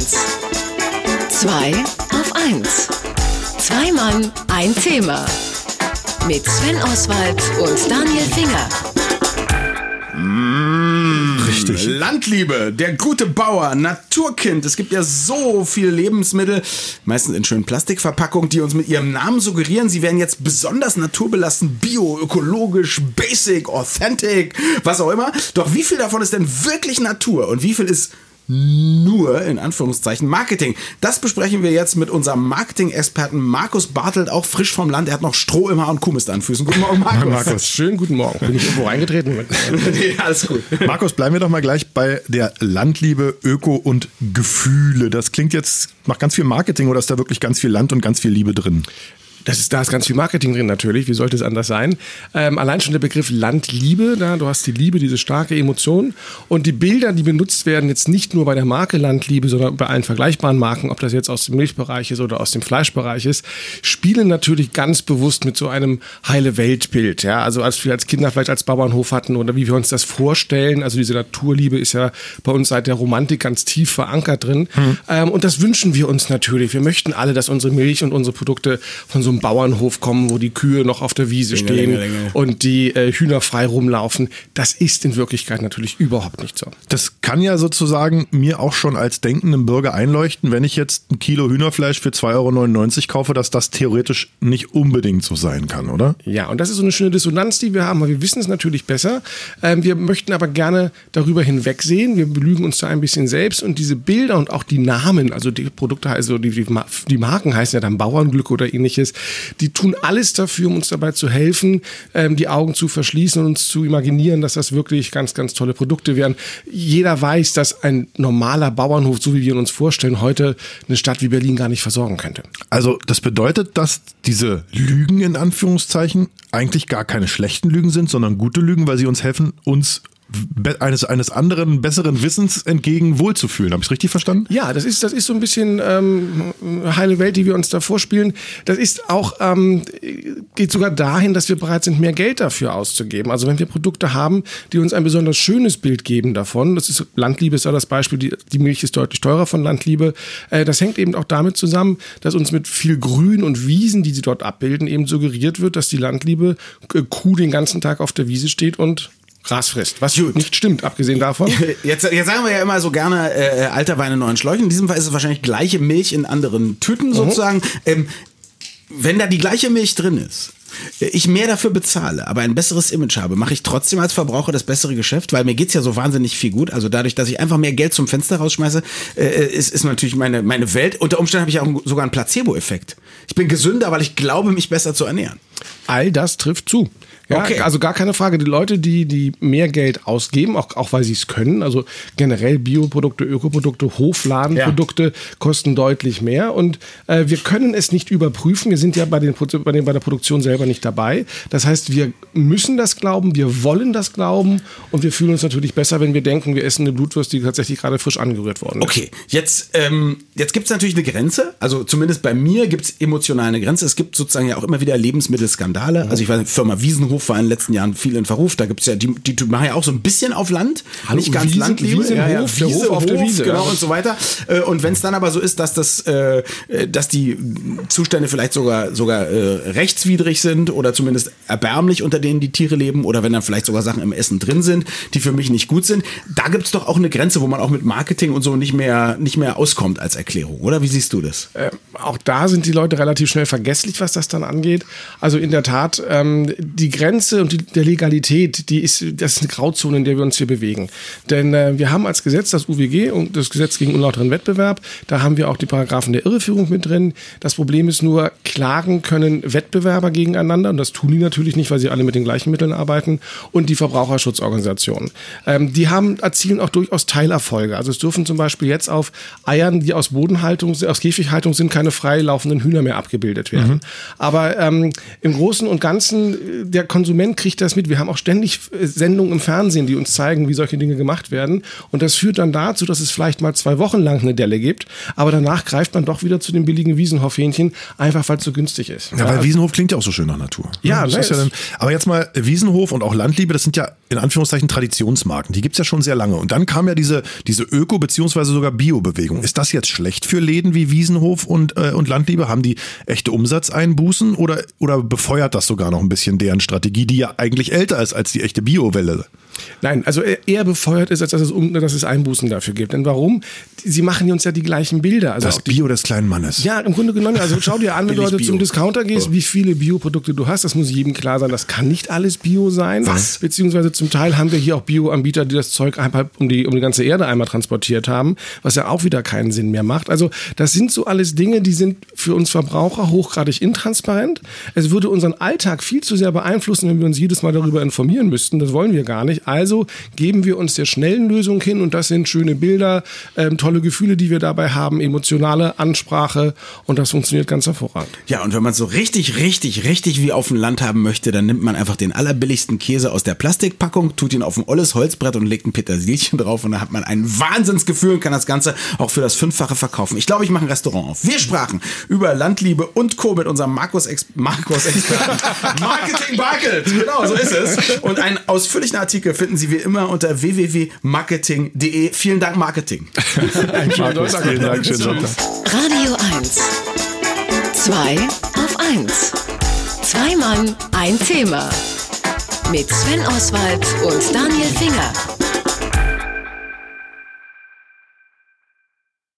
1. 2 auf 1. Zwei Mann, ein Thema. Mit Sven Oswald und Daniel Finger. Richtig. Landliebe, der gute Bauer, Naturkind. Es gibt ja so viele Lebensmittel, meistens in schönen Plastikverpackungen, die uns mit ihrem Namen suggerieren, sie wären jetzt besonders naturbelassen, bio, ökologisch, basic, authentic, was auch immer. Doch wie viel davon ist denn wirklich Natur und wie viel ist nur in Anführungszeichen Marketing. Das besprechen wir jetzt mit unserem Marketing-Experten Markus Bartelt, auch frisch vom Land. Er hat noch Stroh im Haar und Kuhmist an Füßen. Guten Morgen, Markus. Markus, schönen guten Morgen. Bin ich irgendwo reingetreten? nee, alles gut. Markus, bleiben wir doch mal gleich bei der Landliebe, Öko und Gefühle. Das klingt jetzt nach ganz viel Marketing oder ist da wirklich ganz viel Land und ganz viel Liebe drin? Das ist, da ist ganz viel Marketing drin natürlich. Wie sollte es anders sein? Ähm, allein schon der Begriff Landliebe, da, du hast die Liebe, diese starke Emotion. Und die Bilder, die benutzt werden, jetzt nicht nur bei der Marke Landliebe, sondern bei allen vergleichbaren Marken, ob das jetzt aus dem Milchbereich ist oder aus dem Fleischbereich ist, spielen natürlich ganz bewusst mit so einem heile Weltbild. Ja? Also als wir als Kinder vielleicht als Bauernhof hatten oder wie wir uns das vorstellen. Also diese Naturliebe ist ja bei uns seit der Romantik ganz tief verankert drin. Hm. Ähm, und das wünschen wir uns natürlich. Wir möchten alle, dass unsere Milch und unsere Produkte von so einem Bauernhof kommen, wo die Kühe noch auf der Wiese Länge, stehen Länge, Länge. und die äh, Hühner frei rumlaufen. Das ist in Wirklichkeit natürlich überhaupt nicht so. Das kann ja sozusagen mir auch schon als denkenden Bürger einleuchten, wenn ich jetzt ein Kilo Hühnerfleisch für 2,99 Euro kaufe, dass das theoretisch nicht unbedingt so sein kann, oder? Ja, und das ist so eine schöne Dissonanz, die wir haben. Wir wissen es natürlich besser. Ähm, wir möchten aber gerne darüber hinwegsehen. Wir belügen uns da ein bisschen selbst und diese Bilder und auch die Namen, also die Produkte, also die, die Marken heißen ja dann Bauernglück oder ähnliches, die tun alles dafür, um uns dabei zu helfen, ähm, die Augen zu verschließen und uns zu imaginieren, dass das wirklich ganz, ganz tolle Produkte wären. Jeder weiß, dass ein normaler Bauernhof, so wie wir uns vorstellen, heute eine Stadt wie Berlin gar nicht versorgen könnte. Also das bedeutet, dass diese Lügen in Anführungszeichen eigentlich gar keine schlechten Lügen sind, sondern gute Lügen, weil sie uns helfen, uns eines, eines anderen, besseren Wissens entgegen wohlzufühlen. Habe ich richtig verstanden? Ja, das ist, das ist so ein bisschen ähm, heile Welt, die wir uns da vorspielen. Das ist auch, ähm, geht sogar dahin, dass wir bereit sind, mehr Geld dafür auszugeben. Also wenn wir Produkte haben, die uns ein besonders schönes Bild geben davon, das ist Landliebe ist ja das Beispiel, die, die Milch ist deutlich teurer von Landliebe. Äh, das hängt eben auch damit zusammen, dass uns mit viel Grün und Wiesen, die sie dort abbilden, eben suggeriert wird, dass die Landliebe äh, Kuh den ganzen Tag auf der Wiese steht und Gras frisst. Was Gut. nicht stimmt, abgesehen davon. Jetzt, jetzt sagen wir ja immer so gerne äh, alter Wein in neuen Schläuchen. In diesem Fall ist es wahrscheinlich gleiche Milch in anderen Tüten mhm. sozusagen. Ähm, wenn da die gleiche Milch drin ist, ich mehr dafür bezahle, aber ein besseres Image habe, mache ich trotzdem als Verbraucher das bessere Geschäft, weil mir geht's ja so wahnsinnig viel gut. Also dadurch, dass ich einfach mehr Geld zum Fenster rausschmeiße, äh, ist, ist natürlich meine, meine Welt. Unter Umständen habe ich auch sogar einen Placebo-Effekt. Ich bin gesünder, weil ich glaube, mich besser zu ernähren. All das trifft zu. Ja, okay. also gar keine Frage. Die Leute, die, die mehr Geld ausgeben, auch, auch weil sie es können, also generell Bioprodukte, Ökoprodukte, Hofladenprodukte ja. kosten deutlich mehr und äh, wir können es nicht überprüfen. Wir sind ja bei, den, bei, den, bei der Produktion selber nicht dabei. Das heißt, wir müssen das glauben, wir wollen das glauben und wir fühlen uns natürlich besser, wenn wir denken, wir essen eine Blutwurst, die tatsächlich gerade frisch angerührt worden ist. Okay, jetzt, ähm, jetzt gibt es natürlich eine Grenze. Also zumindest bei mir gibt es emotional eine Grenze. Es gibt sozusagen ja auch immer wieder Lebensmittelskandale. Mhm. Also ich weiß, Firma Wiesenhof Hof war in den letzten Jahren viel in Verruf. Da gibt es ja, die, die machen ja auch so ein bisschen auf Land. Hallo, nicht ganz Wiesen, Landliebe. Wiesen, ja, ja, Hof, Wiese, Hof auf der Wiese. Genau ja. und so weiter. Äh, und wenn es dann aber so ist, dass das, äh, dass die Zustände vielleicht sogar, sogar äh, rechtswidrig sind oder zumindest erbärmlich, unter denen die Tiere leben oder wenn dann vielleicht sogar Sachen im Essen drin sind, die für mich nicht gut sind, da gibt es doch auch eine Grenze, wo man auch mit Marketing und so nicht mehr, nicht mehr auskommt als Erklärung, oder? Wie siehst du das? Äh, auch da sind die Leute relativ schnell vergesslich, was das dann angeht. Also in der Tat, ähm, die Grenze und die, der Legalität, die ist, das ist eine Grauzone, in der wir uns hier bewegen. Denn äh, wir haben als Gesetz das UWG und das Gesetz gegen unlauteren Wettbewerb, da haben wir auch die Paragraphen der Irreführung mit drin. Das Problem ist nur, klagen können Wettbewerber gegeneinander und das tun die natürlich nicht, weil sie alle mit den gleichen Mitteln arbeiten und die Verbraucherschutzorganisationen. Ähm, die haben, erzielen auch durchaus Teilerfolge. Also es dürfen zum Beispiel jetzt auf Eiern, die aus Bodenhaltung, aus Käfighaltung sind, keine freilaufenden Hühner mehr abgebildet werden. Mhm. Aber ähm, im Großen und Ganzen, der Konsum Konsument kriegt das mit. Wir haben auch ständig äh, Sendungen im Fernsehen, die uns zeigen, wie solche Dinge gemacht werden. Und das führt dann dazu, dass es vielleicht mal zwei Wochen lang eine Delle gibt, aber danach greift man doch wieder zu den billigen Wiesenhof-Hähnchen, einfach weil es so günstig ist. Ja, weil Wiesenhof klingt ja auch so schön nach Natur. Ja, das ne, ist ja dann, aber jetzt mal Wiesenhof und auch Landliebe, das sind ja in Anführungszeichen Traditionsmarken. Die gibt's ja schon sehr lange. Und dann kam ja diese, diese Öko- beziehungsweise sogar Bio-Bewegung. Ist das jetzt schlecht für Läden wie Wiesenhof und, äh, und Landliebe? Haben die echte Umsatzeinbußen oder, oder befeuert das sogar noch ein bisschen deren Strategie, die ja eigentlich älter ist als die echte Bio-Welle? Nein, also eher befeuert ist, als dass es, um, dass es Einbußen dafür gibt. Denn warum? Sie machen uns ja die gleichen Bilder. Also Das Bio des kleinen Mannes. ja, im Grunde genommen, also schau dir an, wenn du heute zum Discounter gehst, wie viele Bioprodukte du hast. Das muss jedem klar sein. Das kann nicht alles Bio sein. Was? Beziehungsweise zum Teil haben wir hier auch Bioanbieter, die das Zeug einmal um die, um die ganze Erde einmal transportiert haben, was ja auch wieder keinen Sinn mehr macht. Also das sind so alles Dinge, die sind für uns Verbraucher hochgradig intransparent. Es würde unseren Alltag viel zu sehr beeinflussen, wenn wir uns jedes Mal darüber informieren müssten. Das wollen wir gar nicht. Also geben wir uns der schnellen Lösung hin und das sind schöne Bilder, ähm, tolle Gefühle, die wir dabei haben, emotionale Ansprache und das funktioniert ganz hervorragend. Ja, und wenn man es so richtig, richtig, richtig wie auf dem Land haben möchte, dann nimmt man einfach den allerbilligsten Käse aus der Plastikpackung, tut ihn auf ein olles Holzbrett und legt ein Petersilchen drauf und dann hat man ein Wahnsinnsgefühl und kann das Ganze auch für das Fünffache verkaufen. Ich glaube, ich mache ein Restaurant auf. Wir sprachen über Landliebe und Co. mit unserem Markus Ex Markus. Marketing Barkelt. Genau, so ist es. Und einen ausführlichen Artikel finden Sie wie immer unter www.marketing.de. Vielen Dank, Marketing. Markus, vielen Dank, schönen Sonntag. Radio 1. Zwei auf 1. Zwei Mann, ein Thema. Mit Sven Oswald und Daniel Finger.